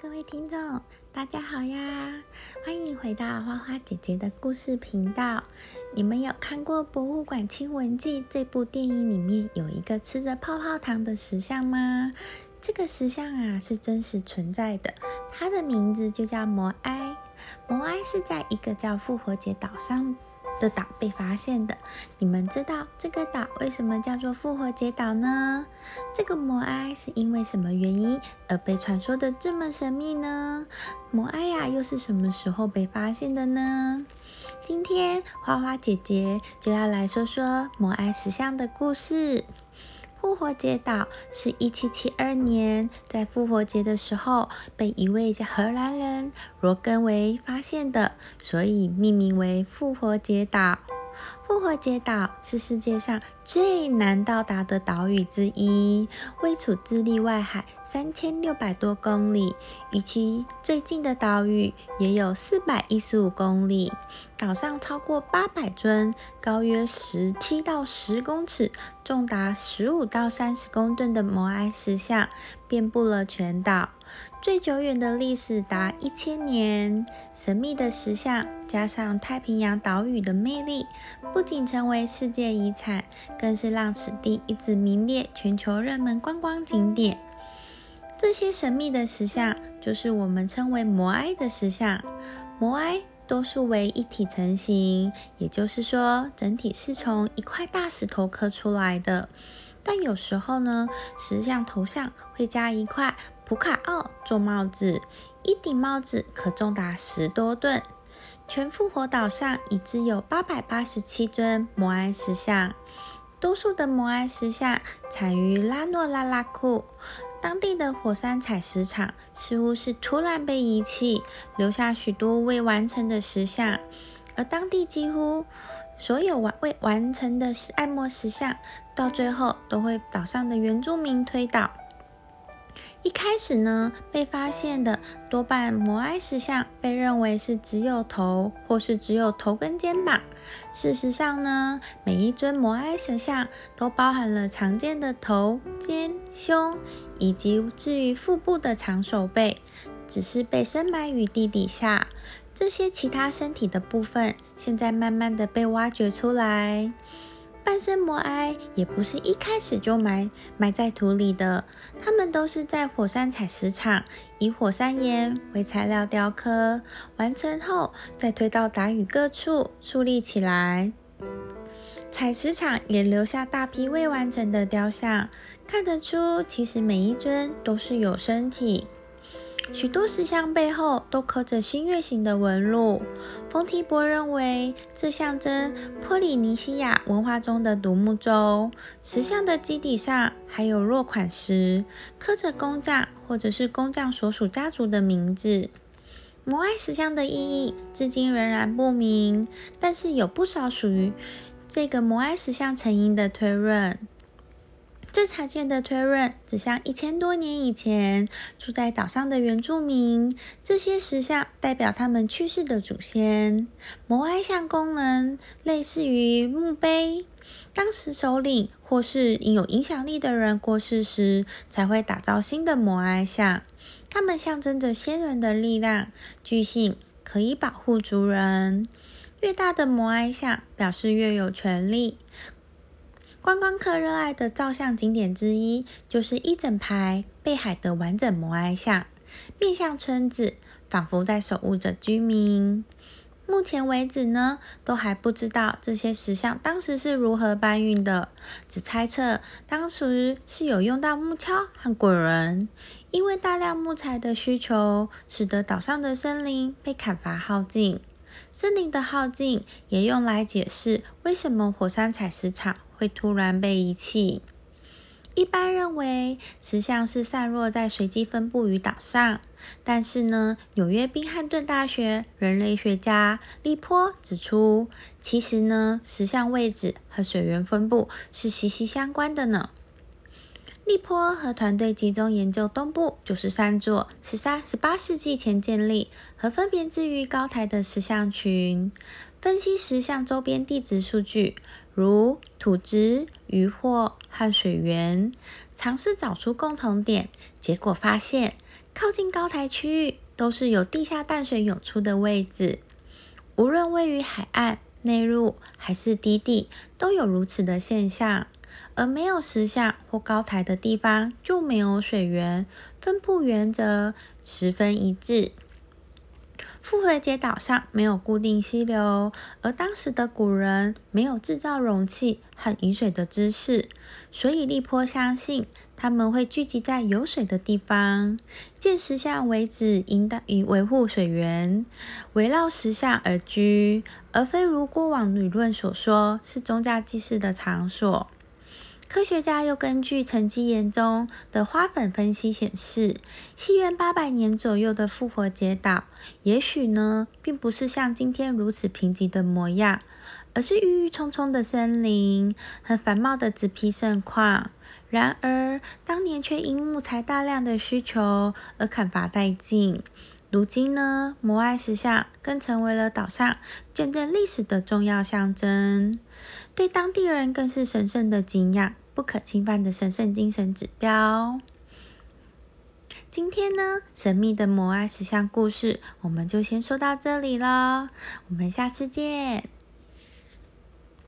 各位听众，大家好呀！欢迎回到花花姐姐的故事频道。你们有看过《博物馆亲吻记》这部电影？里面有一个吃着泡泡糖的石像吗？这个石像啊是真实存在的，它的名字就叫摩埃。摩埃是在一个叫复活节岛上。的岛被发现的，你们知道这个岛为什么叫做复活节岛呢？这个摩埃是因为什么原因而被传说的这么神秘呢？摩埃呀，又是什么时候被发现的呢？今天花花姐姐就要来说说摩埃石像的故事。复活节岛是一七七二年在复活节的时候被一位叫荷兰人罗根维发现的，所以命名为复活节岛。复活节岛是世界上最难到达的岛屿之一，位处智利外海三千六百多公里，与其最近的岛屿也有四百一十五公里。岛上超过八百尊，高约十七到十公尺，重达十五到三十公吨的摩埃石像遍布了全岛。最久远的历史达一千年，神秘的石像加上太平洋岛屿的魅力，不仅成为世界遗产，更是让此地一直名列全球热门观光景点。这些神秘的石像，就是我们称为摩埃的石像。摩埃多数为一体成型，也就是说，整体是从一块大石头刻出来的。但有时候呢，石像头上会加一块。普卡奥做帽子，一顶帽子可重达十多吨。全复活岛上已知有八百八十七尊摩埃石像，多数的摩埃石像产于拉诺拉拉库。当地的火山采石场似乎是突然被遗弃，留下许多未完成的石像，而当地几乎所有完未完成的爱莫石像，到最后都会岛上的原住民推倒。一开始呢，被发现的多半摩埃石像被认为是只有头，或是只有头跟肩膀。事实上呢，每一尊摩埃石像都包含了常见的头、肩、胸，以及至于腹部的长手背，只是被深埋于地底下。这些其他身体的部分，现在慢慢的被挖掘出来。半身摩埃也不是一开始就埋埋在土里的，它们都是在火山采石场以火山岩为材料雕刻，完成后再推到岛屿各处树立起来。采石场也留下大批未完成的雕像，看得出其实每一尊都是有身体。许多石像背后都刻着新月形的纹路。冯提伯认为，这象征波利尼西亚文化中的独木舟。石像的基底上还有落款石，刻着工匠或者是工匠所属家族的名字。摩埃石像的意义至今仍然不明，但是有不少属于这个摩埃石像成因的推论。最常见的推论指向一千多年以前住在岛上的原住民，这些石像代表他们去世的祖先。摩埃像功能类似于墓碑，当时首领或是有影响力的人过世时，才会打造新的摩埃像。它们象征着先人的力量，据信可以保护族人。越大的摩埃像，表示越有权力。观光客热爱的照相景点之一，就是一整排背海的完整摩埃像，面向村子，仿佛在守护着居民。目前为止呢，都还不知道这些石像当时是如何搬运的，只猜测当时是有用到木锹和滚轮。因为大量木材的需求，使得岛上的森林被砍伐耗尽。森林的耗尽，也用来解释为什么火山采石场。会突然被遗弃。一般认为石像是散落在随机分布于岛上，但是呢，纽约宾汉顿大学人类学家利坡指出，其实呢，石像位置和水源分布是息息相关的呢。利坡和团队集中研究东部九十三座十三、十八世纪前建立和分别置于高台的石像群，分析石像周边地质数据。如土质、渔获和水源，尝试找出共同点，结果发现靠近高台区域都是有地下淡水涌出的位置，无论位于海岸、内陆还是低地，都有如此的现象。而没有石像或高台的地方就没有水源，分布原则十分一致。复活节岛上没有固定溪流，而当时的古人没有制造容器和饮水的知识，所以利坡相信他们会聚集在有水的地方，建石像为止，应当以维护水源，围绕石像而居，而非如过往理论所说是宗教祭祀的场所。科学家又根据沉积岩中的花粉分析显示，西元八百年左右的复活节岛，也许呢，并不是像今天如此贫瘠的模样，而是郁郁葱葱的森林和繁茂的紫皮盛况。然而，当年却因木材大量的需求而砍伐殆尽。如今呢，摩艾石像更成为了岛上见证历史的重要象征。对当地人更是神圣的敬仰，不可侵犯的神圣精神指标。今天呢，神秘的摩艾石像故事，我们就先说到这里了。我们下次见。